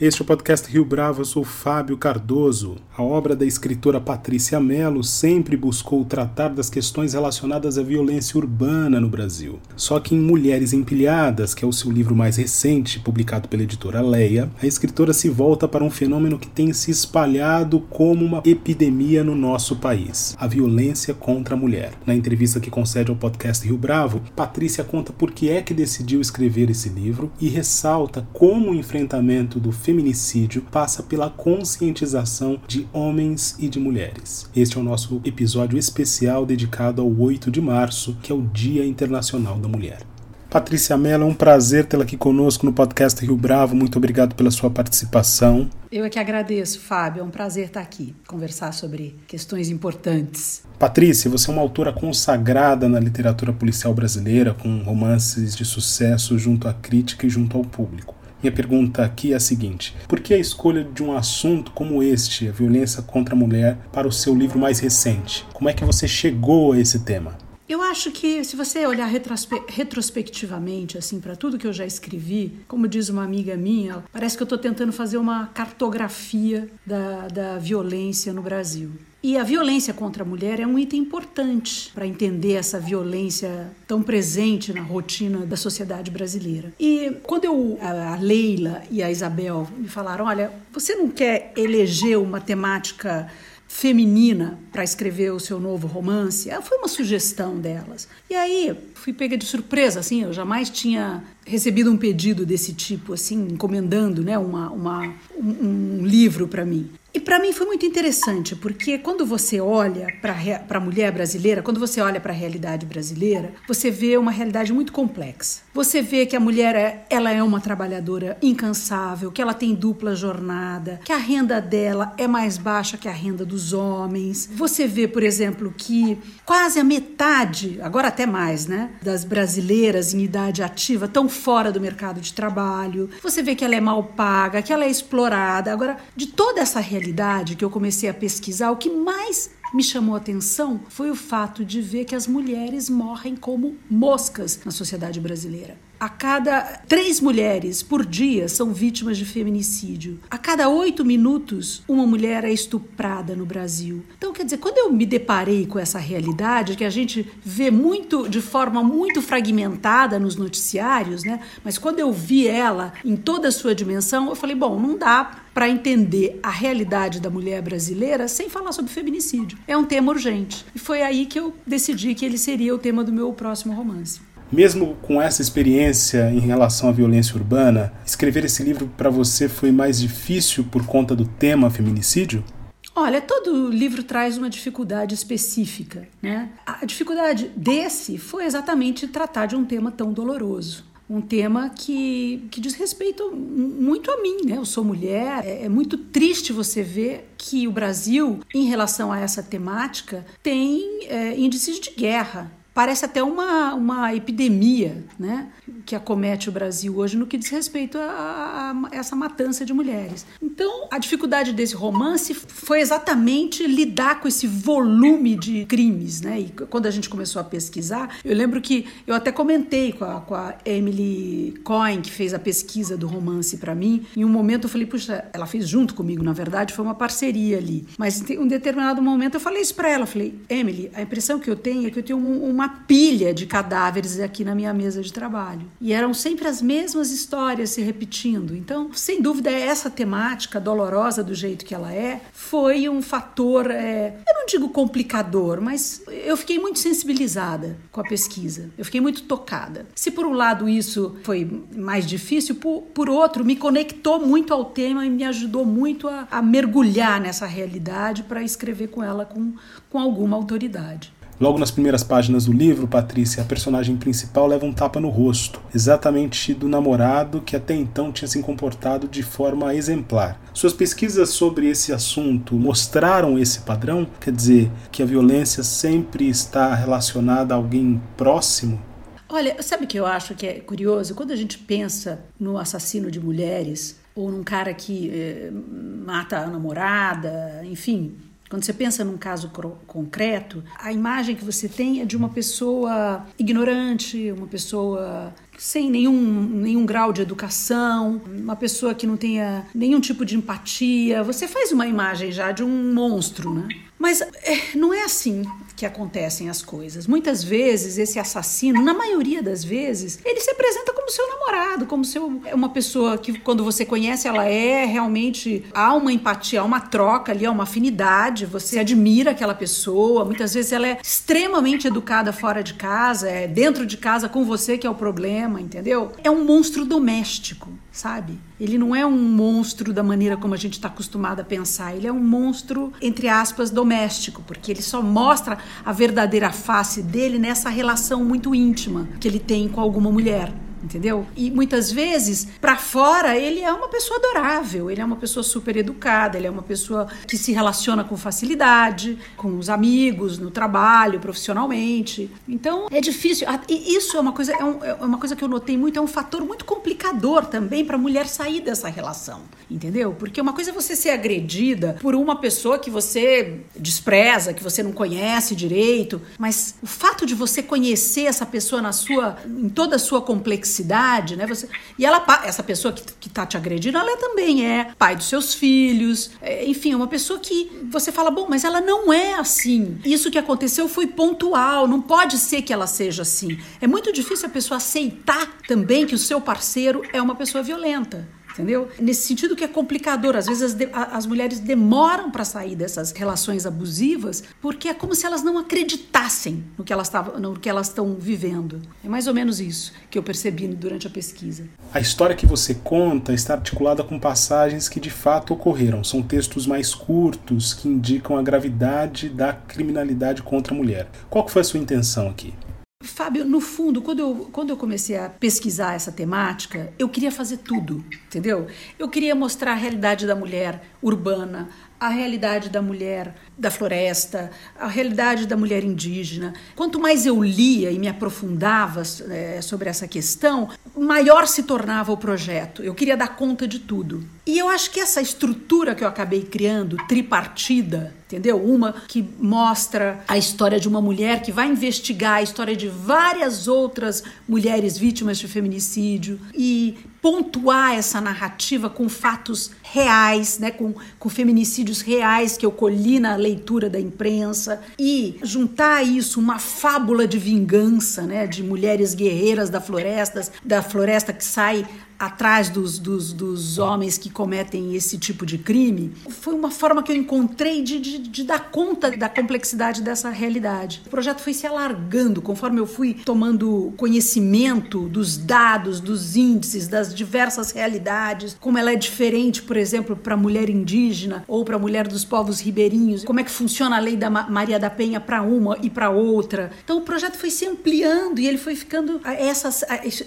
Este é o podcast Rio Bravo, eu sou Fábio Cardoso. A obra da escritora Patrícia Mello sempre buscou tratar das questões relacionadas à violência urbana no Brasil. Só que em Mulheres Empilhadas, que é o seu livro mais recente, publicado pela editora Leia, a escritora se volta para um fenômeno que tem se espalhado como uma epidemia no nosso país: a violência contra a mulher. Na entrevista que concede ao podcast Rio Bravo, Patrícia conta por que é que decidiu escrever esse livro e ressalta como o enfrentamento do feminicídio passa pela conscientização de homens e de mulheres. Este é o nosso episódio especial dedicado ao 8 de março, que é o Dia Internacional da Mulher. Patrícia Mello, é um prazer tê-la aqui conosco no podcast Rio Bravo. Muito obrigado pela sua participação. Eu é que agradeço, Fábio. É um prazer estar aqui, conversar sobre questões importantes. Patrícia, você é uma autora consagrada na literatura policial brasileira, com romances de sucesso junto à crítica e junto ao público. Minha pergunta aqui é a seguinte: por que a escolha de um assunto como este, a violência contra a mulher, para o seu livro mais recente? Como é que você chegou a esse tema? Eu acho que se você olhar retrospe retrospectivamente assim para tudo que eu já escrevi, como diz uma amiga minha, parece que eu estou tentando fazer uma cartografia da, da violência no Brasil. E a violência contra a mulher é um item importante para entender essa violência tão presente na rotina da sociedade brasileira. E quando eu, a Leila e a Isabel me falaram: olha, você não quer eleger uma temática feminina para escrever o seu novo romance. Foi uma sugestão delas. E aí fui pega de surpresa, assim, eu jamais tinha recebido um pedido desse tipo, assim, encomendando, né, uma, uma um, um livro para mim. E para mim foi muito interessante, porque quando você olha para a mulher brasileira, quando você olha para a realidade brasileira, você vê uma realidade muito complexa. Você vê que a mulher é, ela é uma trabalhadora incansável, que ela tem dupla jornada, que a renda dela é mais baixa que a renda dos homens. Você vê, por exemplo, que quase a metade, agora até mais, né, das brasileiras em idade ativa estão fora do mercado de trabalho. Você vê que ela é mal paga, que ela é explorada. Agora, de toda essa realidade que eu comecei a pesquisar, o que mais me chamou a atenção foi o fato de ver que as mulheres morrem como moscas na sociedade brasileira. A cada três mulheres por dia são vítimas de feminicídio. A cada oito minutos, uma mulher é estuprada no Brasil. Então, quer dizer, quando eu me deparei com essa realidade, que a gente vê muito, de forma muito fragmentada nos noticiários, né? Mas quando eu vi ela em toda a sua dimensão, eu falei: bom, não dá para entender a realidade da mulher brasileira sem falar sobre feminicídio. É um tema urgente. E foi aí que eu decidi que ele seria o tema do meu próximo romance. Mesmo com essa experiência em relação à violência urbana, escrever esse livro para você foi mais difícil por conta do tema feminicídio? Olha, todo livro traz uma dificuldade específica, né? A dificuldade desse foi exatamente tratar de um tema tão doloroso um tema que, que diz respeito muito a mim, né? Eu sou mulher, é, é, muito triste você ver que o Brasil, em relação a essa temática, tem é, índices de guerra, parece até uma, uma epidemia né, que acomete o Brasil hoje no que diz respeito a, a, a, essa matança de mulheres. Então, a dificuldade desse romance foi exatamente lidar com esse volume de crimes. Né? E quando a gente começou a pesquisar, eu lembro que eu até comentei com a, com a Emily Cohen, que fez a pesquisa do romance para mim. Em um momento eu falei, puxa, ela fez junto comigo, na verdade, foi uma parceria ali. Mas em um determinado momento eu falei isso para ela. Eu falei, Emily, a impressão que eu tenho é que eu tenho um, uma pilha de cadáveres aqui na minha mesa de trabalho. E eram sempre as mesmas histórias se repetindo. Então, sem dúvida, essa temática dolorosa do jeito que ela é foi um fator, é, eu não digo complicador, mas eu fiquei muito sensibilizada com a pesquisa. Eu fiquei muito tocada. Se por um lado isso foi mais difícil, por, por outro, me conectou muito ao tema e me ajudou muito a, a mergulhar nessa realidade para escrever com ela com, com alguma autoridade. Logo nas primeiras páginas do livro, Patrícia, a personagem principal leva um tapa no rosto, exatamente do namorado que até então tinha se comportado de forma exemplar. Suas pesquisas sobre esse assunto mostraram esse padrão? Quer dizer, que a violência sempre está relacionada a alguém próximo? Olha, sabe o que eu acho que é curioso? Quando a gente pensa no assassino de mulheres, ou num cara que eh, mata a namorada, enfim, Quando você pensa num caso concreto, a imagem que você tem é de uma pessoa ignorante, uma pessoa sem nenhum, nenhum grau de educação, uma pessoa que não tenha nenhum tipo de empatia. Você faz uma imagem já de um monstro, né? Mas é, não é assim que acontecem as coisas. Muitas vezes esse assassino, na maioria das vezes, ele se apresenta como seu namorado, como seu é uma pessoa que quando você conhece ela é realmente há uma empatia, há uma troca ali, há uma afinidade, você admira aquela pessoa. Muitas vezes ela é extremamente educada fora de casa, é dentro de casa com você que é o problema, entendeu? É um monstro doméstico sabe? Ele não é um monstro da maneira como a gente está acostumado a pensar. Ele é um monstro, entre aspas, doméstico, porque ele só mostra a verdadeira face dele nessa relação muito íntima que ele tem com alguma mulher entendeu? E muitas vezes, para fora, ele é uma pessoa adorável, ele é uma pessoa super educada, ele é uma pessoa que se relaciona com facilidade, com os amigos, no trabalho, profissionalmente. Então, é difícil. E isso é uma coisa, é, um, é uma coisa que eu notei muito, é um fator muito complicador também para a mulher sair dessa relação, entendeu? Porque uma coisa é você ser agredida por uma pessoa que você despreza, que você não conhece direito, mas o fato de você conhecer essa pessoa na sua, em toda a sua complexidade, complexidade, né? Você, e ela, essa pessoa que, que tá te agredindo, ela também é pai dos seus filhos, é, enfim, é uma pessoa que você fala, bom, mas ela não é assim. Isso que aconteceu foi pontual, não pode ser que ela seja assim. É muito difícil a pessoa aceitar também que o seu parceiro é uma pessoa violenta entendeu? Nesse sentido que é complicador. Às vezes as, de, as mulheres demoram para sair dessas relações abusivas porque é como se elas não acreditassem no que elas no que elas estão vivendo. É mais ou menos isso que eu percebi durante a pesquisa. A história que você conta está articulada com passagens que de fato ocorreram. São textos mais curtos que indicam a gravidade da criminalidade contra a mulher. Qual foi a sua intenção aqui? Fábio, no fundo, quando eu, quando eu comecei a pesquisar essa temática, eu queria fazer tudo, entendeu? Eu queria mostrar a realidade da mulher urbana, a realidade da mulher da floresta, a realidade da mulher indígena. Quanto mais eu lia e me aprofundava é, sobre essa questão, maior se tornava o projeto. Eu queria dar conta de tudo. E eu acho que essa estrutura que eu acabei criando, tripartida, entendeu? Uma que mostra a história de uma mulher que vai investigar a história de várias outras mulheres vítimas de feminicídio e pontuar essa narrativa com fatos reais, né, com, com feminicídios reais que eu colhi na leitura da imprensa e juntar a isso uma fábula de vingança, né, de mulheres guerreiras da floresta, da floresta que sai atrás dos, dos, dos, homens que cometem esse tipo de crime, foi uma forma que eu encontrei de, de, de, dar conta da complexidade dessa realidade. O projeto foi se alargando conforme eu fui tomando conhecimento dos dados, dos índices, das diversas realidades, como ela é diferente, por exemplo, para a mulher indígena ou para a mulher dos povos ribeirinhos, como é que funciona a lei da Maria da Penha para uma e para outra. Então o projeto foi se ampliando e ele foi ficando essa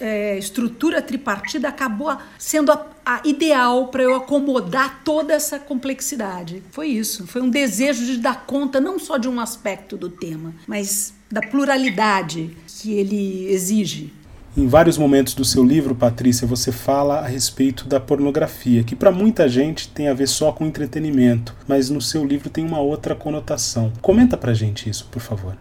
é, estrutura tripartida acabou sendo a, a ideal para eu acomodar toda essa complexidade. Foi isso, foi um desejo de dar conta não só de um aspecto do tema, mas da pluralidade que ele exige. Em vários momentos do seu livro, Patrícia, você fala a respeito da pornografia, que para muita gente tem a ver só com entretenimento, mas no seu livro tem uma outra conotação. Comenta pra gente isso, por favor.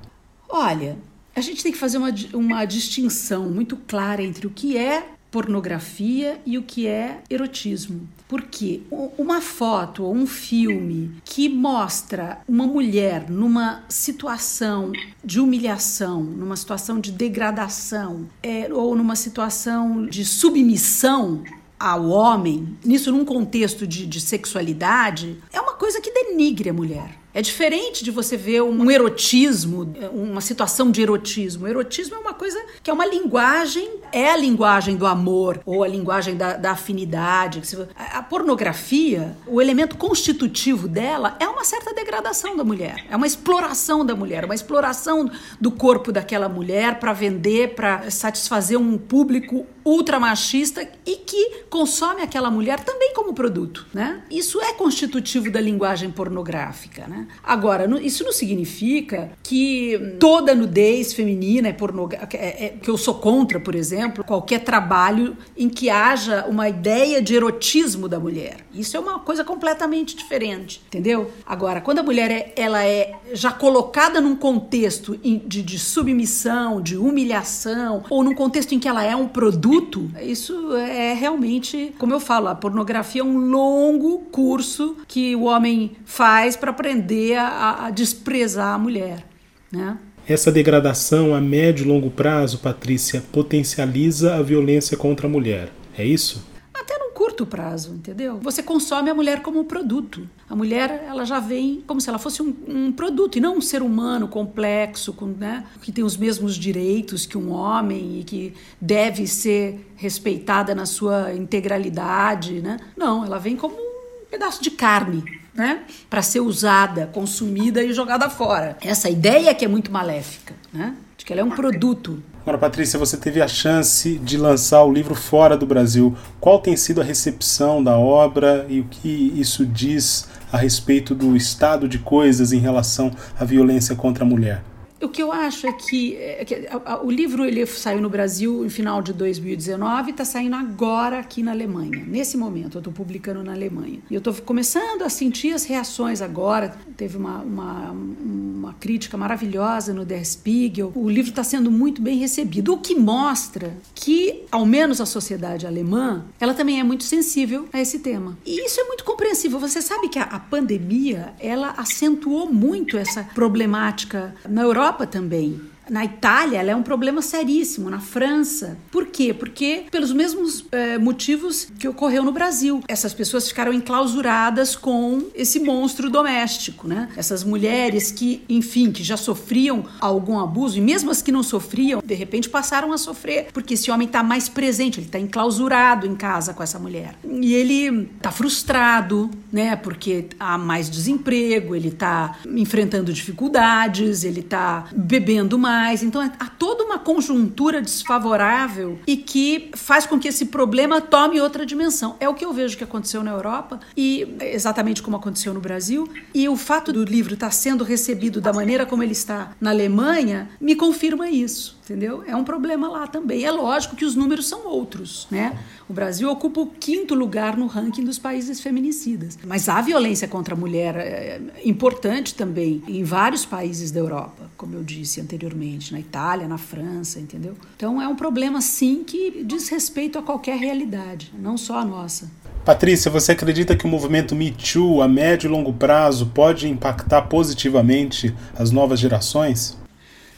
Olha, a gente tem que fazer uma, uma distinção muito clara entre o que é pornografia e o que é erotismo. Porque uma foto ou um filme que mostra uma mulher numa situação de humilhação, numa situação de degradação, é, ou numa situação de submissão ao homem, nisso num contexto de, de sexualidade, é uma coisa que denigre a mulher. É diferente de você ver um erotismo, uma situação de erotismo. O erotismo é uma coisa que é uma linguagem, é a linguagem do amor ou a linguagem da, da afinidade. A pornografia, o elemento constitutivo dela é uma certa degradação da mulher, é uma exploração da mulher, uma exploração do corpo daquela mulher para vender, para satisfazer um público ultramachista e que consome aquela mulher também como produto, né? Isso é constitutivo da linguagem pornográfica? Né? Agora, isso não significa que toda nudez feminina é pornográfica, é, é, que eu sou contra, por exemplo, qualquer trabalho em que haja uma ideia de erotismo da mulher. Isso é uma coisa completamente diferente, entendeu? Agora, quando a mulher é, ela é já colocada num contexto de, de submissão, de humilhação, ou num contexto em que ela é um produto, isso é realmente, como eu falo, a pornografia é um longo curso que o homem faz para aprender a, a desprezar a mulher, né? Essa degradação a médio e longo prazo, Patrícia, potencializa a violência contra a mulher. É isso? Até num curto prazo, entendeu? Você consome a mulher como um produto. A mulher, ela já vem como se ela fosse um, um produto e não um ser humano complexo, com, né, que tem os mesmos direitos que um homem e que deve ser respeitada na sua integralidade, né? Não, ela vem como um pedaço de carne né, para ser usada, consumida e jogada fora. Essa ideia que é muito maléfica, né, de que ela é um produto. Agora, Patrícia, você teve a chance de lançar o livro fora do Brasil. Qual tem sido a recepção da obra e o que isso diz a respeito do estado de coisas em relação à violência contra a mulher? O que eu acho é que, é que a, a, o livro ele saiu no Brasil no final de 2019 e está saindo agora aqui na Alemanha. Nesse momento, eu estou publicando na Alemanha. E eu estou começando a sentir as reações agora. Teve uma, uma, uma crítica maravilhosa no Der Spiegel. O livro está sendo muito bem recebido, o que mostra que, ao menos a sociedade alemã, ela também é muito sensível a esse tema. E isso é muito compreensível. Você sabe que a, a pandemia ela acentuou muito essa problemática na Europa também. Na Itália, ela é um problema seríssimo. Na França. Por quê? Porque pelos mesmos é, motivos que ocorreu no Brasil. Essas pessoas ficaram enclausuradas com esse monstro doméstico, né? Essas mulheres que, enfim, que já sofriam algum abuso, e mesmo as que não sofriam, de repente passaram a sofrer, porque esse homem está mais presente, ele está enclausurado em casa com essa mulher. E ele está frustrado, né? Porque há mais desemprego, ele está enfrentando dificuldades, ele está bebendo mais mais. Então há toda uma conjuntura desfavorável e que faz com que esse problema tome outra dimensão. É o que eu vejo que aconteceu na Europa e exatamente como aconteceu no Brasil. E o fato do livro estar sendo recebido da maneira como ele está na Alemanha me confirma isso entendeu? É um problema lá também. É lógico que os números são outros, né? O Brasil ocupa o quinto lugar no ranking dos países feminicidas. Mas a violência contra a mulher é importante também em vários países da Europa, como eu disse anteriormente, na Itália, na França, entendeu? Então é um problema sim que diz respeito a qualquer realidade, não só a nossa. Patrícia, você acredita que o movimento Me Too a médio e longo prazo pode impactar positivamente as novas gerações?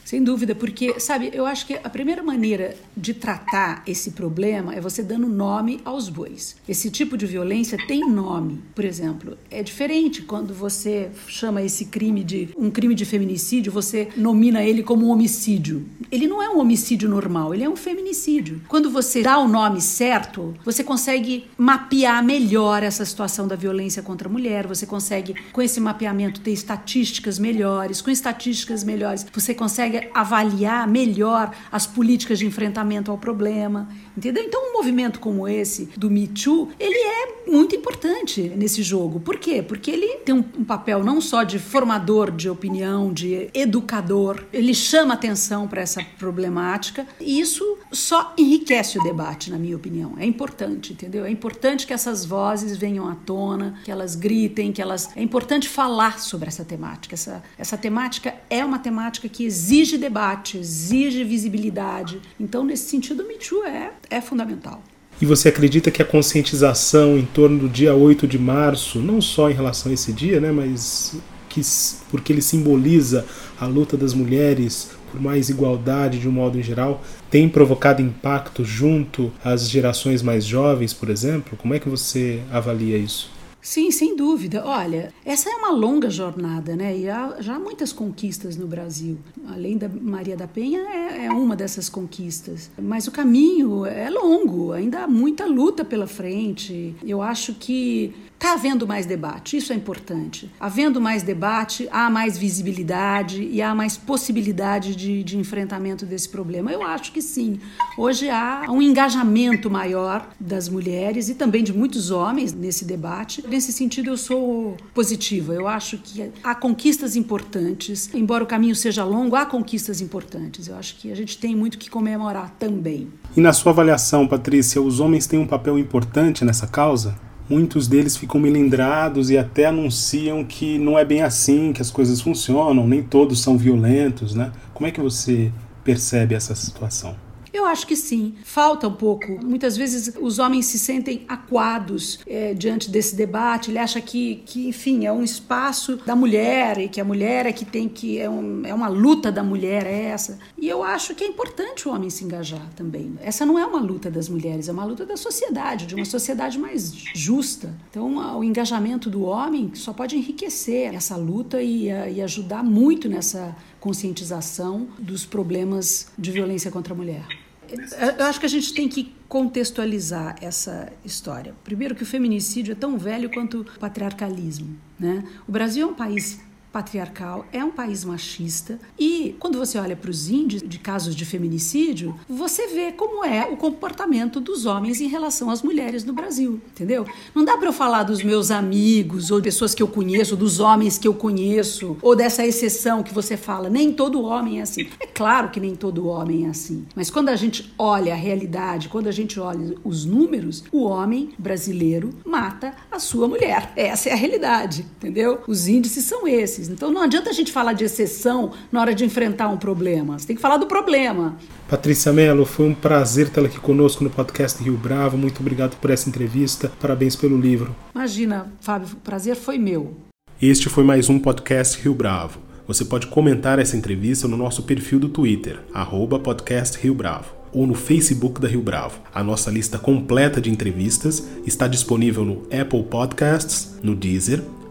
Sem dúvida, porque, sabe, eu acho que a primeira maneira de tratar esse problema é você dando nome aos bois. Esse tipo de violência tem nome. Por exemplo, é diferente quando você chama esse crime de um crime de feminicídio, você nomina ele como um homicídio. Ele não é um homicídio normal, ele é um feminicídio. Quando você dá o nome certo, você consegue mapear melhor essa situação da violência contra a mulher, você consegue, com esse mapeamento, ter estatísticas melhores. Com estatísticas melhores, você consegue consegue avaliar melhor as políticas de enfrentamento ao problema, entendeu? Então, um movimento como esse do Me Too, ele é muito importante nesse jogo. Por quê? Porque ele tem um, papel não só de formador de opinião, de educador, ele chama atenção para essa problemática e isso só enriquece o debate, na minha opinião. É importante, entendeu? É importante que essas vozes venham à tona, que elas gritem, que elas. É importante falar sobre essa temática. Essa, essa temática é uma temática que exige exige debate, exige visibilidade. Então, nesse sentido, o Me Too é, é fundamental. E você acredita que a conscientização em torno do dia 8 de março, não só em relação a esse dia, né, mas que, porque ele simboliza a luta das mulheres por mais igualdade de um modo em geral, tem provocado impacto junto às gerações mais jovens, por exemplo? Como é que você avalia isso? Sim, sem dúvida. Olha, essa é uma longa jornada, né? E há já há muitas conquistas no Brasil. Além da Maria da Penha, é, é, uma dessas conquistas. Mas o caminho é longo, ainda há muita luta pela frente. Eu acho que Está havendo mais debate, isso é importante. Havendo mais debate, há mais visibilidade e há mais possibilidade de, de enfrentamento desse problema. Eu acho que sim. Hoje há um engajamento maior das mulheres e também de muitos homens nesse debate. Nesse sentido, eu sou positiva. Eu acho que há conquistas importantes. Embora o caminho seja longo, há conquistas importantes. Eu acho que a gente tem muito que comemorar também. E na sua avaliação, Patrícia, os homens têm um papel importante nessa causa? Muitos deles ficam melindrados e até anunciam que não é bem assim que as coisas funcionam, nem todos são violentos, né? Como é que você percebe essa situação? Eu acho que sim. Falta um pouco. Muitas vezes os homens se sentem acuados é, diante desse debate. Ele acha que, que, enfim, é um espaço da mulher e que a mulher é que tem que. É, um, é uma luta da mulher, é essa. E eu acho que é importante o homem se engajar também. Essa não é uma luta das mulheres, é uma luta da sociedade, de uma sociedade mais justa. Então, o engajamento do homem só pode enriquecer essa luta e, e ajudar muito nessa conscientização dos problemas de violência contra a mulher. Eu acho que a gente tem que contextualizar essa história. Primeiro que o feminicídio é tão velho quanto o patriarcalismo. Né? O Brasil é um país patriarcal, é um país machista e quando você olha para os índices de casos de feminicídio, você vê como é o comportamento dos homens em relação às mulheres no Brasil, entendeu? Não dá para eu falar dos meus amigos ou pessoas que eu conheço, dos homens que eu conheço ou dessa exceção que você fala, nem todo homem é assim. É claro que nem todo homem é assim, mas quando a gente olha a realidade, quando a gente olha os números, o homem brasileiro mata a sua mulher. Essa é a realidade, entendeu? Os índices são esses. Então não adianta a gente falar de exceção na hora de enfrentar um problema. Você tem que falar do problema. Patrícia Mello, foi um prazer tê-la aqui conosco no podcast Rio Bravo. Muito obrigado por essa entrevista. Parabéns pelo livro. Imagina, Fábio, o prazer foi meu. Este foi mais um podcast Rio Bravo. Você pode comentar essa entrevista no nosso perfil do Twitter, arroba podcast Rio Bravo, ou no Facebook da Rio Bravo. A nossa lista completa de entrevistas está disponível no Apple Podcasts, no Deezer,